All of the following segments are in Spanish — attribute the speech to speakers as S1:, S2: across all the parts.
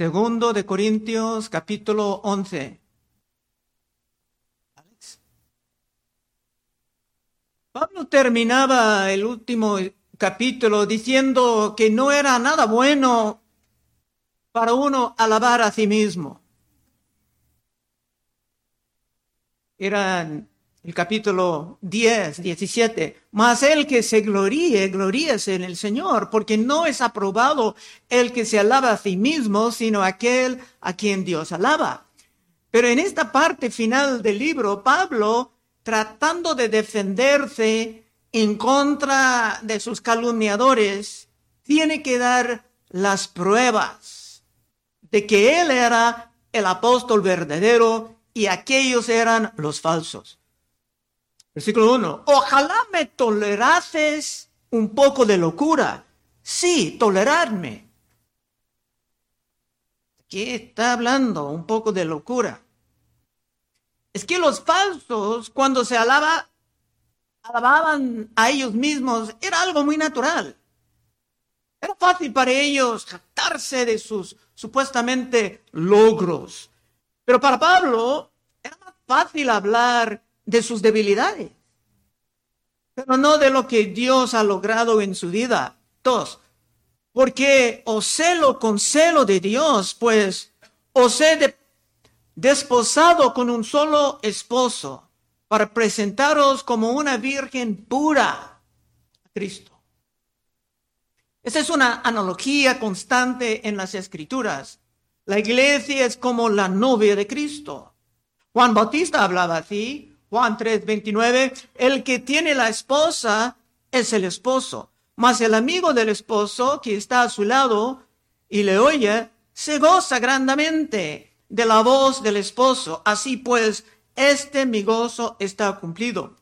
S1: Segundo de Corintios, capítulo 11. Pablo terminaba el último capítulo diciendo que no era nada bueno para uno alabar a sí mismo. Eran el capítulo 10, 17. Mas el que se gloríe, gloríese en el Señor, porque no es aprobado el que se alaba a sí mismo, sino aquel a quien Dios alaba. Pero en esta parte final del libro, Pablo, tratando de defenderse en contra de sus calumniadores, tiene que dar las pruebas de que él era el apóstol verdadero y aquellos eran los falsos. Versículo 1. Ojalá me tolerases un poco de locura. Sí, tolerarme. Aquí está hablando un poco de locura. Es que los falsos, cuando se alaba, alababan a ellos mismos, era algo muy natural. Era fácil para ellos jactarse de sus supuestamente logros. Pero para Pablo era más fácil hablar de sus debilidades, pero no de lo que Dios ha logrado en su vida. Dos, porque os celo con celo de Dios, pues os he desposado con un solo esposo para presentaros como una virgen pura a Cristo. Esa es una analogía constante en las escrituras. La iglesia es como la novia de Cristo. Juan Bautista hablaba así, Juan 3, 29, el que tiene la esposa es el esposo, mas el amigo del esposo que está a su lado y le oye, se goza grandemente de la voz del esposo. Así pues, este mi gozo está cumplido.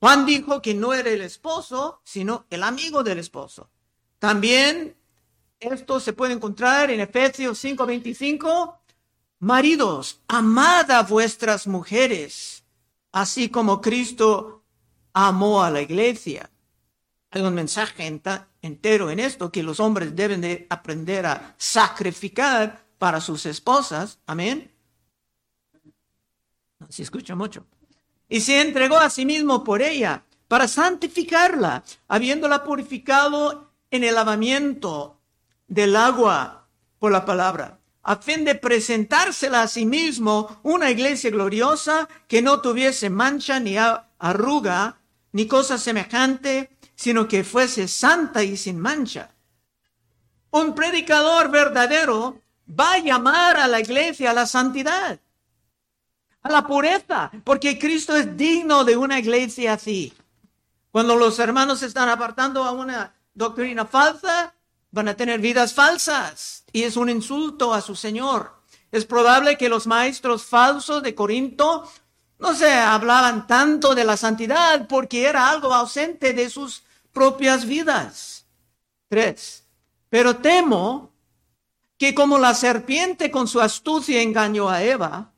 S1: Juan dijo que no era el esposo, sino el amigo del esposo. También esto se puede encontrar en Efesios 5:25. Maridos, amad a vuestras mujeres así como Cristo amó a la iglesia. Hay un mensaje entero en esto que los hombres deben de aprender a sacrificar para sus esposas. Amén. No se escucha mucho. Y se entregó a sí mismo por ella para santificarla, habiéndola purificado en el lavamiento del agua por la palabra a fin de presentársela a sí mismo una iglesia gloriosa que no tuviese mancha ni arruga ni cosa semejante, sino que fuese santa y sin mancha. Un predicador verdadero va a llamar a la iglesia a la santidad, a la pureza, porque Cristo es digno de una iglesia así. Cuando los hermanos están apartando a una doctrina falsa, van a tener vidas falsas y es un insulto a su Señor. Es probable que los maestros falsos de Corinto no se hablaban tanto de la santidad porque era algo ausente de sus propias vidas. Tres. Pero temo que como la serpiente con su astucia engañó a Eva,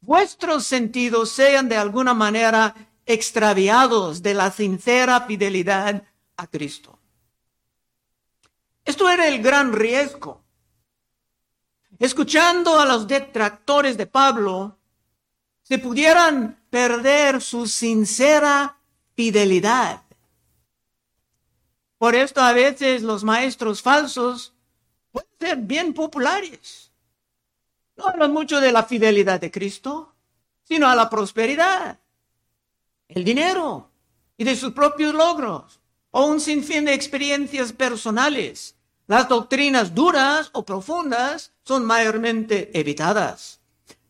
S1: vuestros sentidos sean de alguna manera extraviados de la sincera fidelidad a Cristo. Esto era el gran riesgo. Escuchando a los detractores de Pablo, se pudieran perder su sincera fidelidad. Por esto a veces los maestros falsos pueden ser bien populares. No hablan mucho de la fidelidad de Cristo, sino a la prosperidad, el dinero y de sus propios logros, o un sinfín de experiencias personales las doctrinas duras o profundas son mayormente evitadas.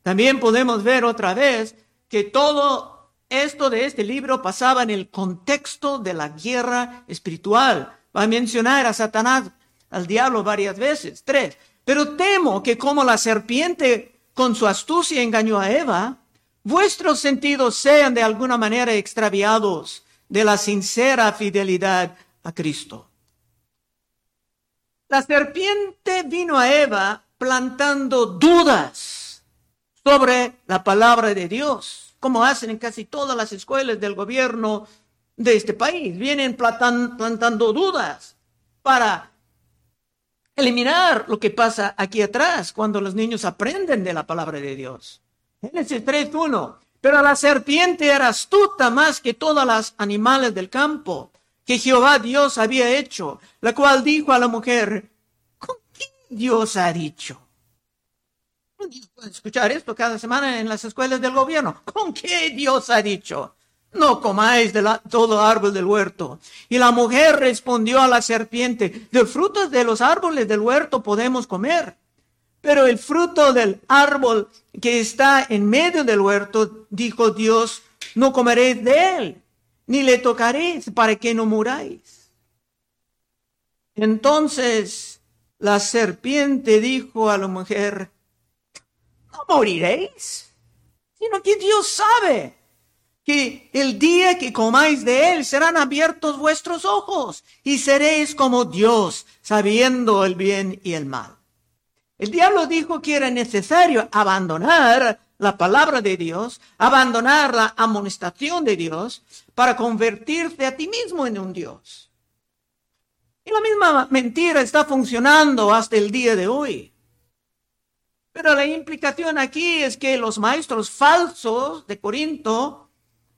S1: También podemos ver otra vez que todo esto de este libro pasaba en el contexto de la guerra espiritual. Va a mencionar a Satanás, al diablo varias veces, tres. Pero temo que como la serpiente con su astucia engañó a Eva, vuestros sentidos sean de alguna manera extraviados de la sincera fidelidad a Cristo. La serpiente vino a Eva plantando dudas sobre la palabra de Dios, como hacen en casi todas las escuelas del gobierno de este país. Vienen plantando dudas para eliminar lo que pasa aquí atrás cuando los niños aprenden de la palabra de Dios. Génesis 3.1. Pero la serpiente era astuta más que todas las animales del campo que Jehová Dios había hecho, la cual dijo a la mujer, ¿con qué Dios ha dicho? escuchar esto cada semana en las escuelas del gobierno. ¿Con qué Dios ha dicho? No comáis de todo árbol del huerto. Y la mujer respondió a la serpiente, del fruto de los árboles del huerto podemos comer. Pero el fruto del árbol que está en medio del huerto, dijo Dios, no comeréis de él, ni le tocaréis para que no muráis. Entonces la serpiente dijo a la mujer, no moriréis, sino que Dios sabe que el día que comáis de él serán abiertos vuestros ojos y seréis como Dios, sabiendo el bien y el mal. El diablo dijo que era necesario abandonar la palabra de Dios, abandonar la amonestación de Dios para convertirte a ti mismo en un Dios. Y la misma mentira está funcionando hasta el día de hoy. Pero la implicación aquí es que los maestros falsos de Corinto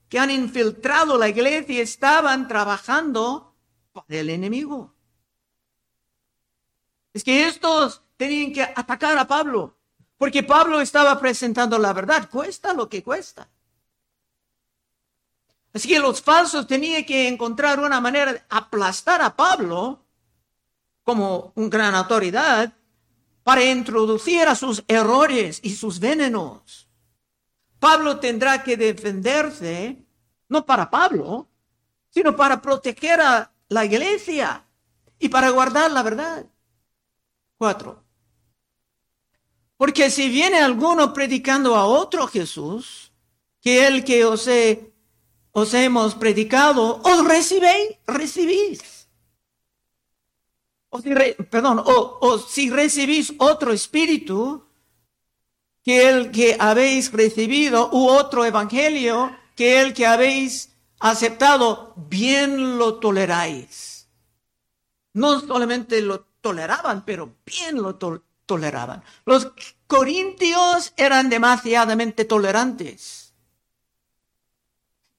S1: que han infiltrado la iglesia estaban trabajando para el enemigo. Es que estos tenían que atacar a Pablo, porque Pablo estaba presentando la verdad, cuesta lo que cuesta. Así que los falsos tenían que encontrar una manera de aplastar a Pablo como un gran autoridad para introducir a sus errores y sus venenos. Pablo tendrá que defenderse, no para Pablo, sino para proteger a la iglesia y para guardar la verdad. Cuatro. Porque si viene alguno predicando a otro Jesús, que el que os, os hemos predicado, os recibéis, recibís. O si perdón, o, si recibís otro espíritu, que el que habéis recibido, u otro evangelio, que el que habéis aceptado, bien lo toleráis. No solamente lo toleraban, pero bien lo toleraban. Los corintios eran demasiadamente tolerantes.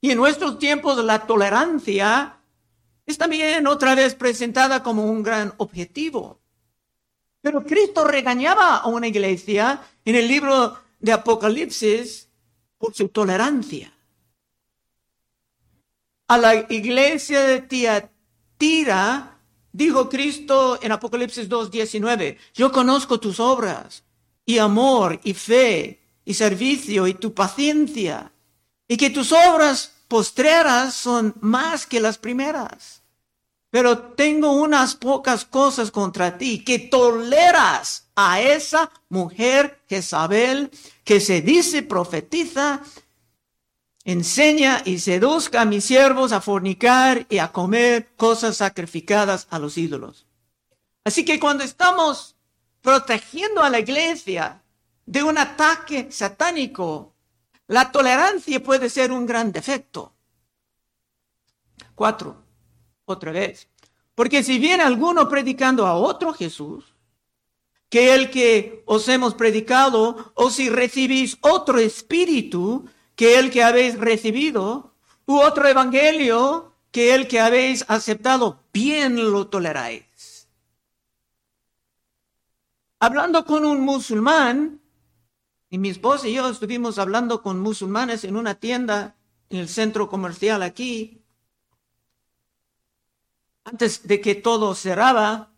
S1: Y en nuestros tiempos la tolerancia es también otra vez presentada como un gran objetivo. Pero Cristo regañaba a una iglesia en el libro de Apocalipsis por su tolerancia. A la iglesia de Tiatira Dijo Cristo en Apocalipsis 2.19, yo conozco tus obras y amor y fe y servicio y tu paciencia y que tus obras postreras son más que las primeras. Pero tengo unas pocas cosas contra ti, que toleras a esa mujer Jezabel que se dice profetiza enseña y seduzca a mis siervos a fornicar y a comer cosas sacrificadas a los ídolos. Así que cuando estamos protegiendo a la iglesia de un ataque satánico, la tolerancia puede ser un gran defecto. Cuatro, otra vez. Porque si viene alguno predicando a otro Jesús, que el que os hemos predicado, o si recibís otro espíritu que el que habéis recibido, u otro evangelio que el que habéis aceptado, bien lo toleráis. Hablando con un musulmán, y mi esposa y yo estuvimos hablando con musulmanes en una tienda en el centro comercial aquí, antes de que todo cerraba,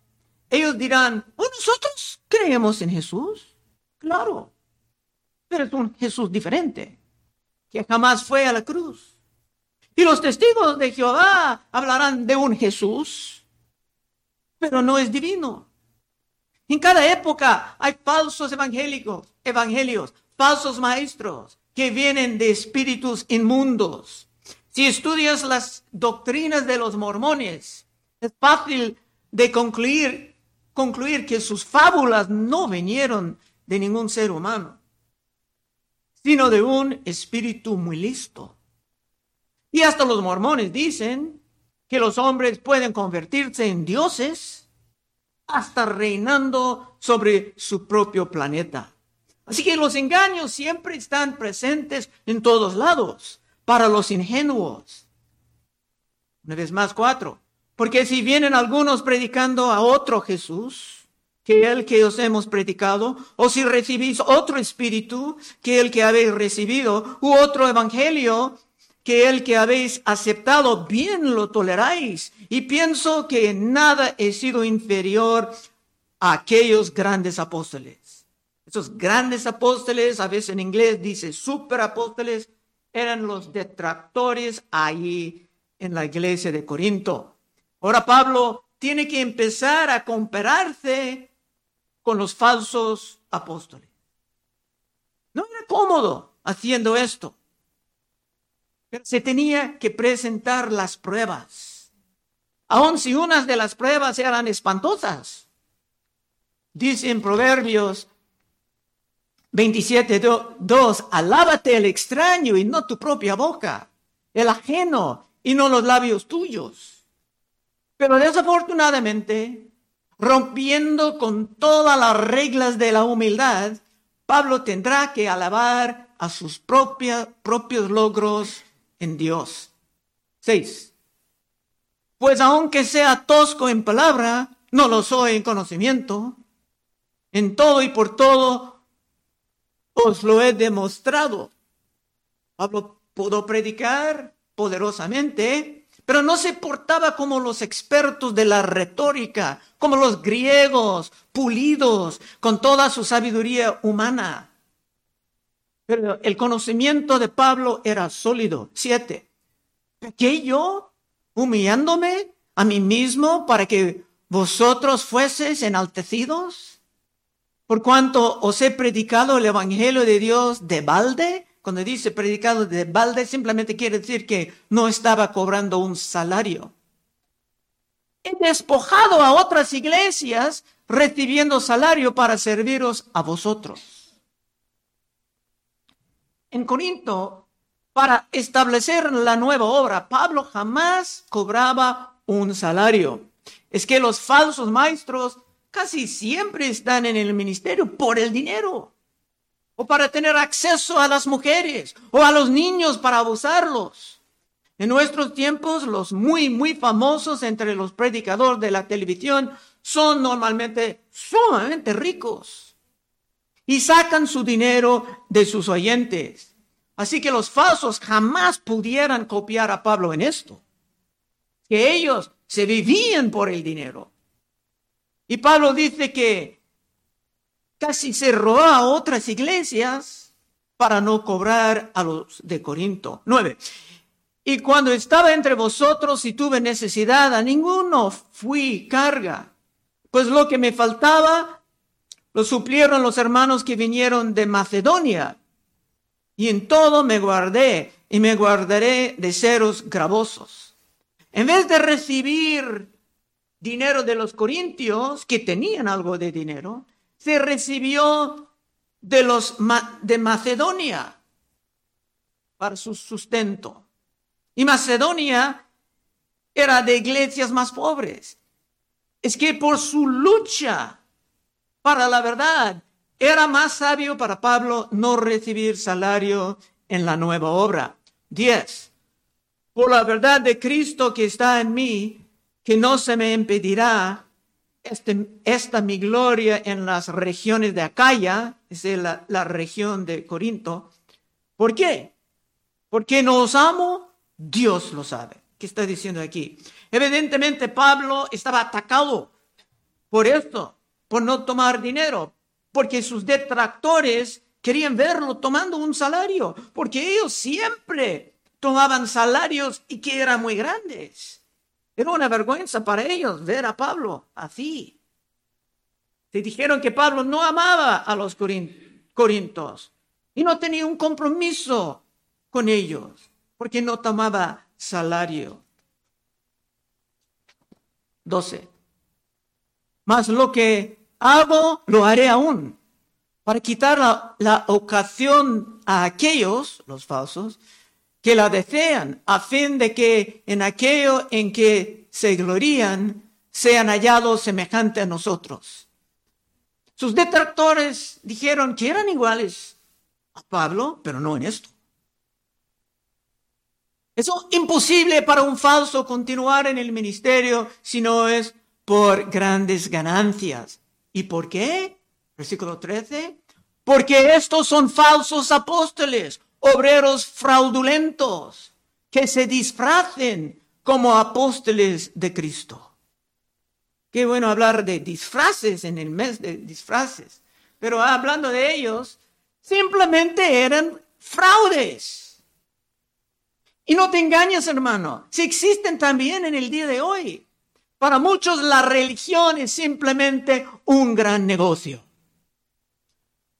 S1: ellos dirán, oh, nosotros creemos en Jesús. Claro, pero es un Jesús diferente que jamás fue a la cruz. Y los testigos de Jehová hablarán de un Jesús, pero no es divino. En cada época hay falsos evangélicos, evangelios, falsos maestros que vienen de espíritus inmundos. Si estudias las doctrinas de los mormones, es fácil de concluir, concluir que sus fábulas no vinieron de ningún ser humano sino de un espíritu muy listo. Y hasta los mormones dicen que los hombres pueden convertirse en dioses hasta reinando sobre su propio planeta. Así que los engaños siempre están presentes en todos lados para los ingenuos. Una vez más, cuatro. Porque si vienen algunos predicando a otro Jesús, que el que os hemos predicado, o si recibís otro espíritu que el que habéis recibido, u otro evangelio que el que habéis aceptado, bien lo toleráis. Y pienso que nada he sido inferior a aquellos grandes apóstoles. Esos grandes apóstoles, a veces en inglés dice superapóstoles, eran los detractores allí en la iglesia de Corinto. Ahora Pablo tiene que empezar a compararse con los falsos apóstoles. No era cómodo haciendo esto, pero se tenía que presentar las pruebas, aun si unas de las pruebas eran espantosas. Dice en Proverbios 27, 2, alábate el extraño y no tu propia boca, el ajeno y no los labios tuyos. Pero desafortunadamente, rompiendo con todas las reglas de la humildad, Pablo tendrá que alabar a sus propios logros en Dios. 6. Pues aunque sea tosco en palabra, no lo soy en conocimiento. En todo y por todo os lo he demostrado. Pablo pudo predicar poderosamente, pero no se portaba como los expertos de la retórica, como los griegos, pulidos, con toda su sabiduría humana. Pero el conocimiento de Pablo era sólido. Siete. ¿Qué yo? Humillándome a mí mismo para que vosotros fueseis enaltecidos? Por cuanto os he predicado el Evangelio de Dios de balde, cuando dice predicado de balde, simplemente quiere decir que no estaba cobrando un salario. He despojado a otras iglesias recibiendo salario para serviros a vosotros. En Corinto, para establecer la nueva obra, Pablo jamás cobraba un salario. Es que los falsos maestros casi siempre están en el ministerio por el dinero o para tener acceso a las mujeres o a los niños para abusarlos. En nuestros tiempos, los muy, muy famosos entre los predicadores de la televisión son normalmente sumamente ricos y sacan su dinero de sus oyentes. Así que los falsos jamás pudieran copiar a Pablo en esto, que ellos se vivían por el dinero. Y Pablo dice que casi cerró a otras iglesias para no cobrar a los de Corinto. Nueve. Y cuando estaba entre vosotros y tuve necesidad, a ninguno fui carga, pues lo que me faltaba lo suplieron los hermanos que vinieron de Macedonia. Y en todo me guardé y me guardaré de seros gravosos. En vez de recibir dinero de los corintios, que tenían algo de dinero, se recibió de los de Macedonia para su sustento. Y Macedonia era de iglesias más pobres. Es que por su lucha para la verdad, era más sabio para Pablo no recibir salario en la nueva obra. Diez. Por la verdad de Cristo que está en mí, que no se me impedirá este, esta mi gloria en las regiones de Acaya, es la, la región de Corinto. ¿Por qué? Porque no os amo, Dios lo sabe. ¿Qué está diciendo aquí? Evidentemente Pablo estaba atacado por esto, por no tomar dinero, porque sus detractores querían verlo tomando un salario, porque ellos siempre tomaban salarios y que eran muy grandes. Era una vergüenza para ellos ver a Pablo así. Se dijeron que Pablo no amaba a los corintos y no tenía un compromiso con ellos porque no tomaba salario. 12. Mas lo que hago lo haré aún para quitar la, la ocasión a aquellos, los falsos, la desean, a fin de que en aquello en que se glorían sean hallados semejante a nosotros. Sus detractores dijeron que eran iguales a Pablo, pero no en esto. Es imposible para un falso continuar en el ministerio si no es por grandes ganancias. ¿Y por qué? Versículo 13. Porque estos son falsos apóstoles, obreros fraudulentos, que se disfracen como apóstoles de Cristo. Qué bueno hablar de disfraces en el mes de disfraces. Pero hablando de ellos, simplemente eran fraudes. Y no te engañes, hermano, si existen también en el día de hoy. Para muchos la religión es simplemente un gran negocio.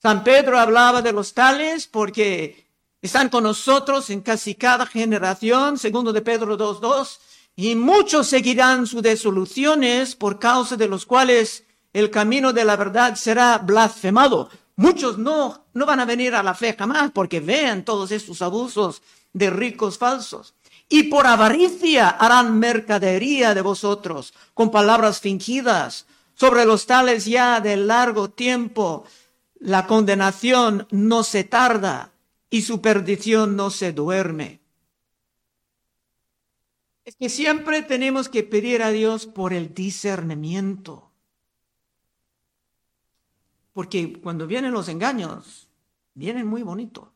S1: San Pedro hablaba de los tales porque están con nosotros en casi cada generación, segundo de Pedro 2.2, y muchos seguirán sus desoluciones por causa de los cuales el camino de la verdad será blasfemado. Muchos no, no van a venir a la fe jamás porque vean todos estos abusos de ricos falsos. Y por avaricia harán mercadería de vosotros con palabras fingidas. Sobre los tales ya de largo tiempo la condenación no se tarda y su perdición no se duerme. Es que siempre tenemos que pedir a Dios por el discernimiento. Porque cuando vienen los engaños, vienen muy bonitos.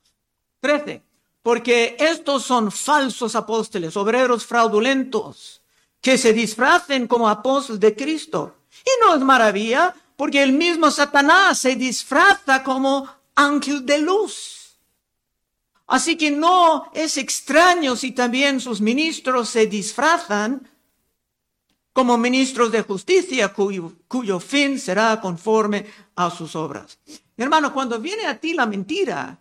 S1: Trece. Porque estos son falsos apóstoles, obreros fraudulentos, que se disfracen como apóstoles de Cristo. Y no es maravilla, porque el mismo Satanás se disfraza como ángel de luz. Así que no es extraño si también sus ministros se disfrazan como ministros de justicia cuyo, cuyo fin será conforme a sus obras. hermano, cuando viene a ti la mentira,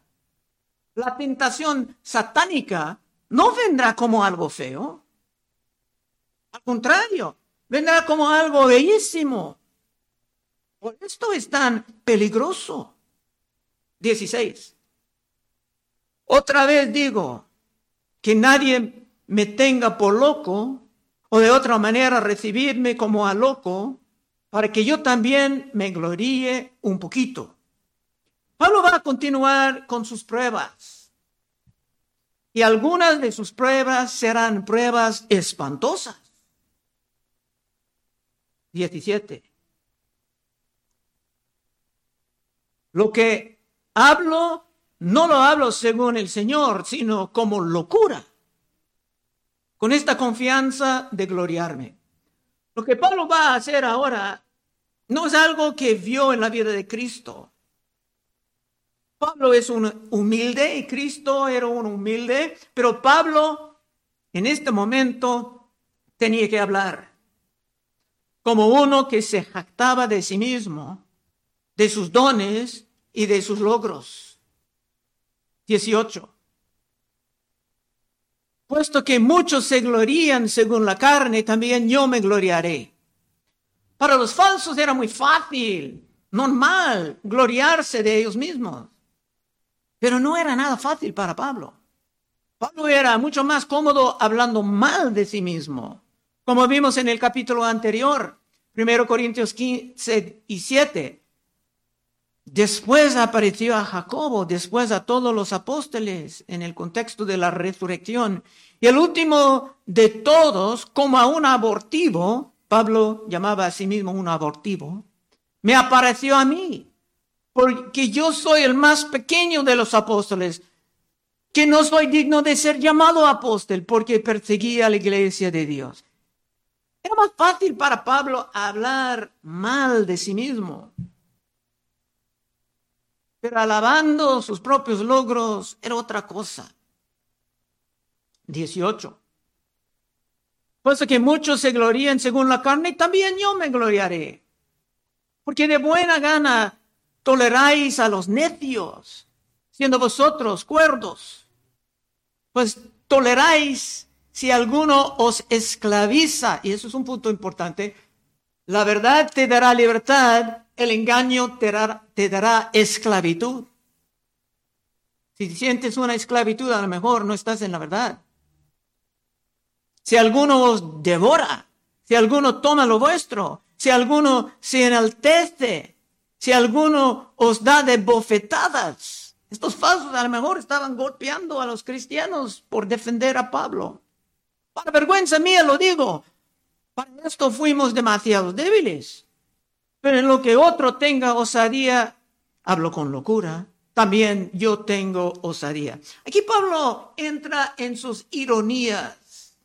S1: la tentación satánica no vendrá como algo feo. Al contrario, vendrá como algo bellísimo. Por esto es tan peligroso. 16. Otra vez digo, que nadie me tenga por loco o de otra manera recibirme como a loco para que yo también me gloríe un poquito. Pablo va a continuar con sus pruebas. Y algunas de sus pruebas serán pruebas espantosas. 17. Lo que hablo, no lo hablo según el Señor, sino como locura. Con esta confianza de gloriarme. Lo que Pablo va a hacer ahora no es algo que vio en la vida de Cristo. Pablo es un humilde y Cristo era un humilde, pero Pablo en este momento tenía que hablar como uno que se jactaba de sí mismo de sus dones y de sus logros. 18. Puesto que muchos se glorían según la carne, también yo me gloriaré. Para los falsos era muy fácil, normal, gloriarse de ellos mismos. Pero no era nada fácil para Pablo. Pablo era mucho más cómodo hablando mal de sí mismo, como vimos en el capítulo anterior, 1 Corintios 15 y 7. Después apareció a Jacobo, después a todos los apóstoles en el contexto de la resurrección. Y el último de todos, como a un abortivo, Pablo llamaba a sí mismo un abortivo, me apareció a mí, porque yo soy el más pequeño de los apóstoles, que no soy digno de ser llamado apóstol porque perseguía a la iglesia de Dios. Era más fácil para Pablo hablar mal de sí mismo pero alabando sus propios logros era otra cosa. 18. Puesto que muchos se glorían según la carne, también yo me gloriaré. Porque de buena gana toleráis a los necios, siendo vosotros cuerdos. Pues toleráis si alguno os esclaviza, y eso es un punto importante, la verdad te dará libertad, el engaño te dará, esclavitud. Si sientes una esclavitud, a lo mejor no estás en la verdad. Si alguno os devora, si alguno toma lo vuestro, si alguno se enaltece, si alguno os da de bofetadas. Estos falsos a lo mejor estaban golpeando a los cristianos por defender a Pablo. Para vergüenza mía lo digo, para esto fuimos demasiado débiles. Pero en lo que otro tenga osadía, hablo con locura, también yo tengo osadía. Aquí Pablo entra en sus ironías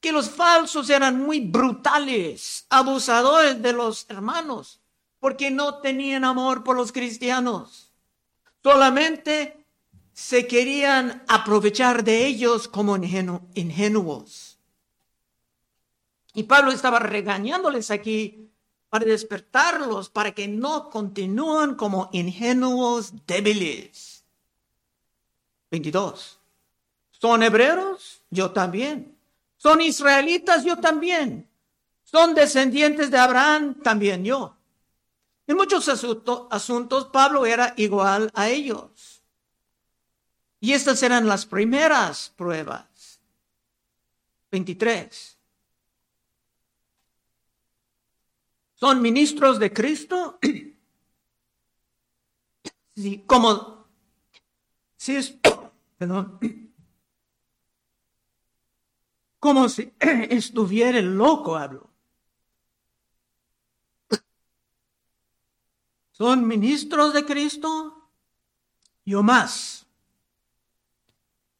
S1: que los falsos eran muy brutales, abusadores de los hermanos, porque no tenían amor por los cristianos. Solamente se querían aprovechar de ellos como ingenuos. Y Pablo estaba regañándoles aquí para despertarlos, para que no continúen como ingenuos débiles. 22. ¿Son hebreos? Yo también. Son israelitas, yo también. Son descendientes de Abraham, también yo. En muchos asuntos Pablo era igual a ellos. Y estas eran las primeras pruebas. 23. ¿Son ministros de Cristo? Sí, como si es, como si estuviera loco, hablo. ¿Son ministros de Cristo? Yo más.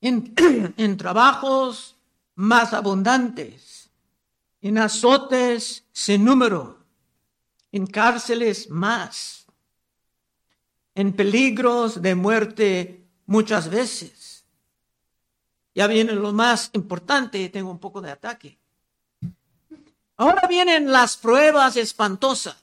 S1: En trabajos más abundantes, en azotes sin número, en cárceles más, en peligros de muerte muchas veces ya viene lo más importante, tengo un poco de ataque. Ahora vienen las pruebas espantosas.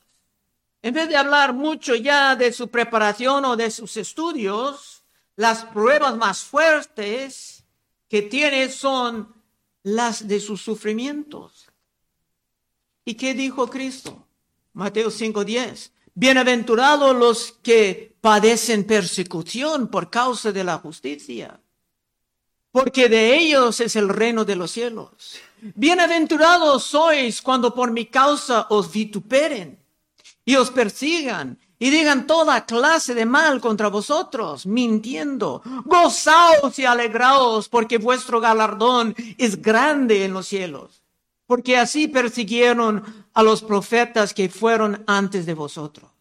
S1: En vez de hablar mucho ya de su preparación o de sus estudios, las pruebas más fuertes que tiene son las de sus sufrimientos. ¿Y qué dijo Cristo? Mateo 5:10. Bienaventurados los que padecen persecución por causa de la justicia porque de ellos es el reino de los cielos. Bienaventurados sois cuando por mi causa os vituperen y os persigan y digan toda clase de mal contra vosotros, mintiendo. Gozaos y alegraos, porque vuestro galardón es grande en los cielos. Porque así persiguieron a los profetas que fueron antes de vosotros.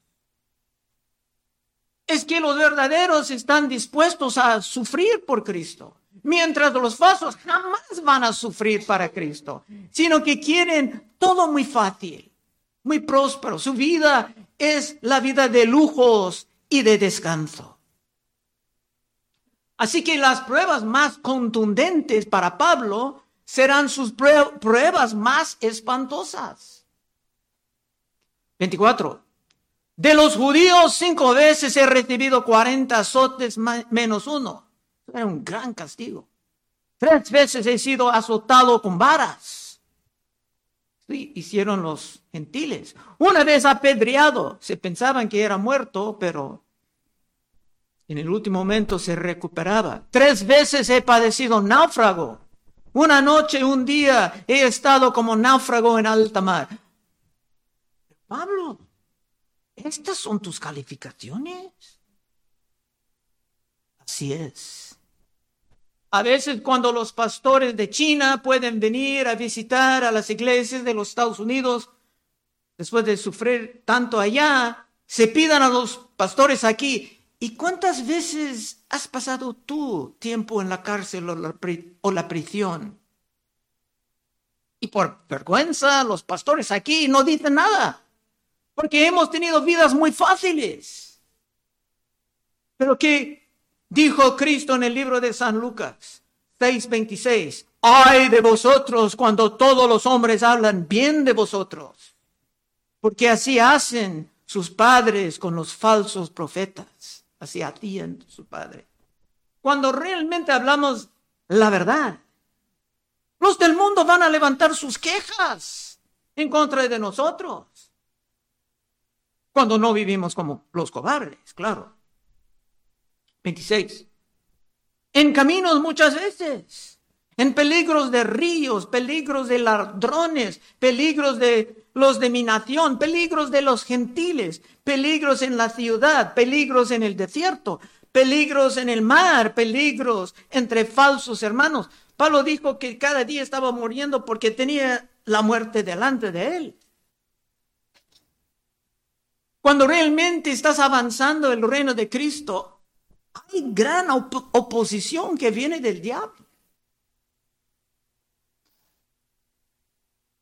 S1: Es que los verdaderos están dispuestos a sufrir por Cristo mientras los falsos jamás van a sufrir para Cristo, sino que quieren todo muy fácil, muy próspero. Su vida es la vida de lujos y de descanso. Así que las pruebas más contundentes para Pablo serán sus pruebas más espantosas. 24. De los judíos cinco veces he recibido 40 azotes menos uno. Era un gran castigo. Tres veces he sido azotado con varas. Sí, hicieron los gentiles. Una vez apedreado. Se pensaban que era muerto, pero en el último momento se recuperaba. Tres veces he padecido náufrago. Una noche, un día he estado como náufrago en alta mar. Pablo, ¿estas son tus calificaciones? Así es. A veces cuando los pastores de China pueden venir a visitar a las iglesias de los Estados Unidos, después de sufrir tanto allá, se pidan a los pastores aquí, ¿y cuántas veces has pasado tú tiempo en la cárcel o la, o la prisión? Y por vergüenza los pastores aquí no dicen nada, porque hemos tenido vidas muy fáciles. Pero que Dijo Cristo en el libro de San Lucas 6:26, ay de vosotros cuando todos los hombres hablan bien de vosotros, porque así hacen sus padres con los falsos profetas, así hacían su padre. Cuando realmente hablamos la verdad, los del mundo van a levantar sus quejas en contra de nosotros. Cuando no vivimos como los cobardes, claro. 26. En caminos muchas veces, en peligros de ríos, peligros de ladrones, peligros de los de mi nación, peligros de los gentiles, peligros en la ciudad, peligros en el desierto, peligros en el mar, peligros entre falsos hermanos. Pablo dijo que cada día estaba muriendo porque tenía la muerte delante de él. Cuando realmente estás avanzando el reino de Cristo, hay gran oposición que viene del diablo.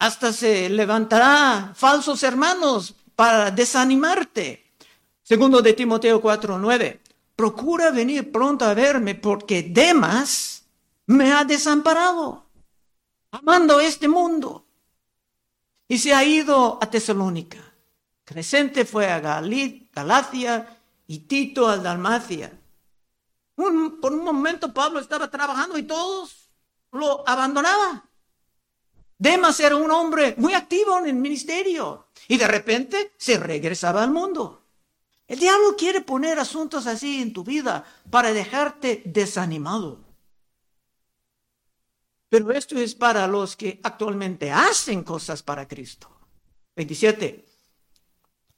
S1: Hasta se levantará falsos hermanos para desanimarte. Segundo de Timoteo 4:9. Procura venir pronto a verme porque Demas me ha desamparado, amando este mundo. Y se ha ido a Tesalónica. Crescente fue a Galacia y Tito a Dalmacia. por un momento Pablo estaba trabajando y todos lo abandonaban. Demas era un hombre muy activo en el ministerio y de repente se regresaba al mundo. El diablo quiere poner asuntos así en tu vida para dejarte desanimado. Pero esto es para los que actualmente hacen cosas para Cristo. 27.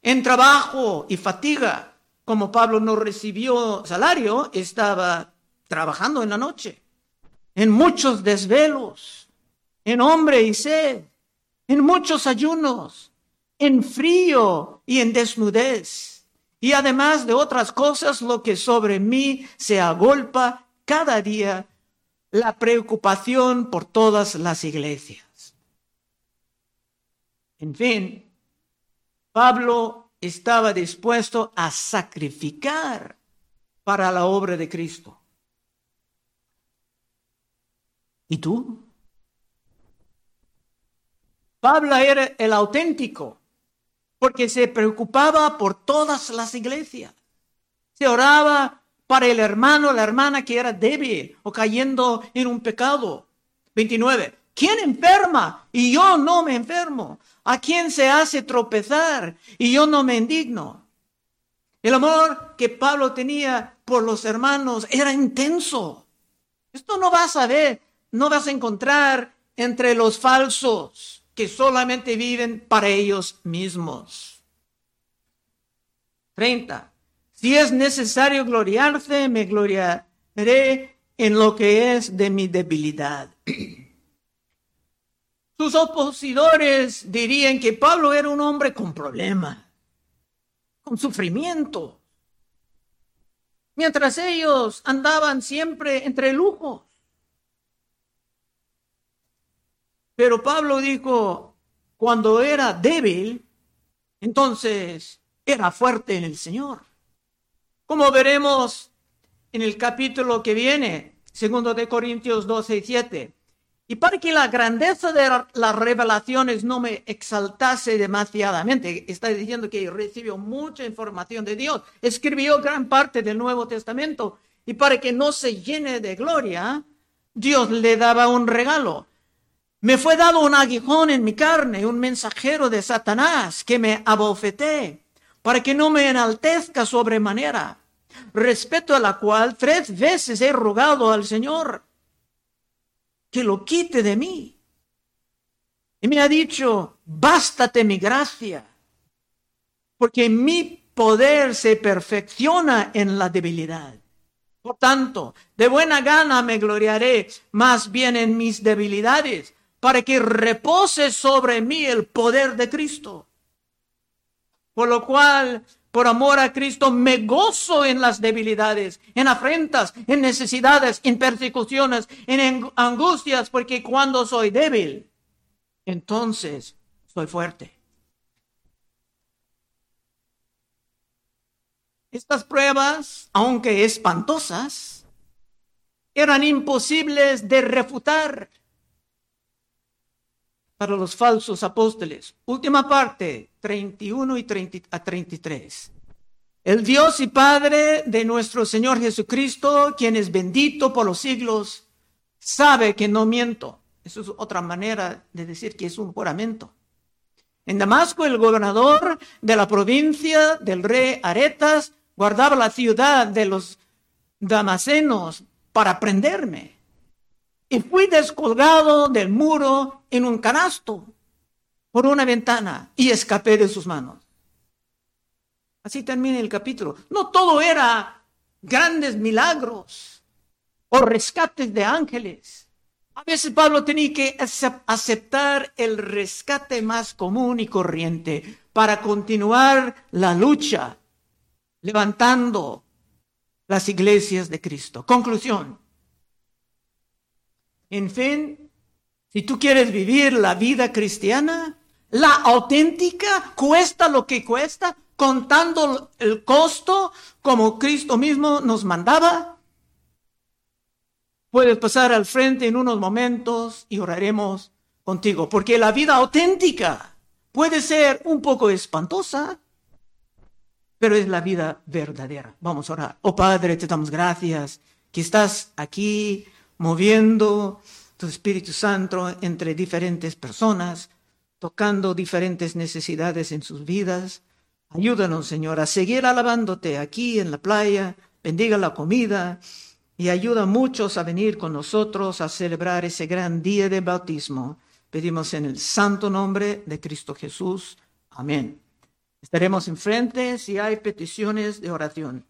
S1: En trabajo y fatiga, como Pablo no recibió salario, estaba trabajando en la noche, en muchos desvelos, en hambre y sed, en muchos ayunos, en frío y en desnudez. Y además de otras cosas, lo que sobre mí se agolpa cada día, la preocupación por todas las iglesias. En fin, Pablo estaba dispuesto a sacrificar para la obra de Cristo. ¿Y tú? Pablo era el auténtico, porque se preocupaba por todas las iglesias. Se oraba para el hermano, la hermana que era débil o cayendo en un pecado. 29. ¿Quién enferma y yo no me enfermo? ¿A quién se hace tropezar y yo no me indigno? El amor que Pablo tenía por los hermanos era intenso. Esto no vas a ver, no vas a encontrar entre los falsos que solamente viven para ellos mismos. 30. Si es necesario gloriarse, me gloriaré en lo que es de mi debilidad. Sus opositores dirían que Pablo era un hombre con problemas, con sufrimiento, mientras ellos andaban siempre entre lujos. Pero Pablo dijo, cuando era débil, entonces era fuerte en el Señor. Como veremos en el capítulo que viene, segundo de Corintios 12 y 7. Y para que la grandeza de las revelaciones no me exaltase demasiadamente, está diciendo que recibió mucha información de Dios, escribió gran parte del Nuevo Testamento, y para que no se llene de gloria, Dios le daba un regalo. Me fue dado un aguijón en mi carne, un mensajero de Satanás que me abofeté para que no me enaltezca sobremanera, respeto a la cual tres veces he rogado al Señor que lo quite de mí. Y me ha dicho, bástate mi gracia, porque mi poder se perfecciona en la debilidad. Por tanto, de buena gana me gloriaré más bien en mis debilidades para que repose sobre mí el poder de Cristo. Por lo cual, por amor a Cristo, me gozo en las debilidades, en afrentas, en necesidades, en persecuciones, en angustias, porque cuando soy débil, entonces soy fuerte. Estas pruebas, aunque espantosas, eran imposibles de refutar para los falsos apóstoles. Última parte, 31 y 30 a 33. El Dios y Padre de nuestro Señor Jesucristo, quien es bendito por los siglos, sabe que no miento. Eso es otra manera de decir que es un juramento. En Damasco, el gobernador de la provincia del rey Aretas guardaba la ciudad de los damasenos para prenderme. y fui descolgado del muro en un canasto por una ventana y escapé de sus manos. Así termina el capítulo. No todo era grandes milagros o rescates de ángeles. A veces Pablo tenía que aceptar el rescate más común y corriente para continuar la lucha, levantando las iglesias de Cristo. Conclusión. En fin, si tú quieres vivir la vida cristiana, la auténtica, cuesta lo que cuesta, contando el costo como Cristo mismo nos mandaba, puedes pasar al frente en unos momentos y oraremos contigo, porque la vida auténtica puede ser un poco espantosa, pero es la vida verdadera. Vamos a orar. Oh Padre, te damos gracias que estás aquí moviendo tu Espíritu Santo entre diferentes personas, tocando diferentes necesidades en sus vidas. Ayúdanos, Señor, a seguir alabándote aquí en la playa, bendiga la comida y ayuda a muchos a venir con nosotros a celebrar ese gran día de bautismo. Pedimos en el santo nombre de Cristo Jesús. Amén. Estaremos enfrente si hay peticiones de oración.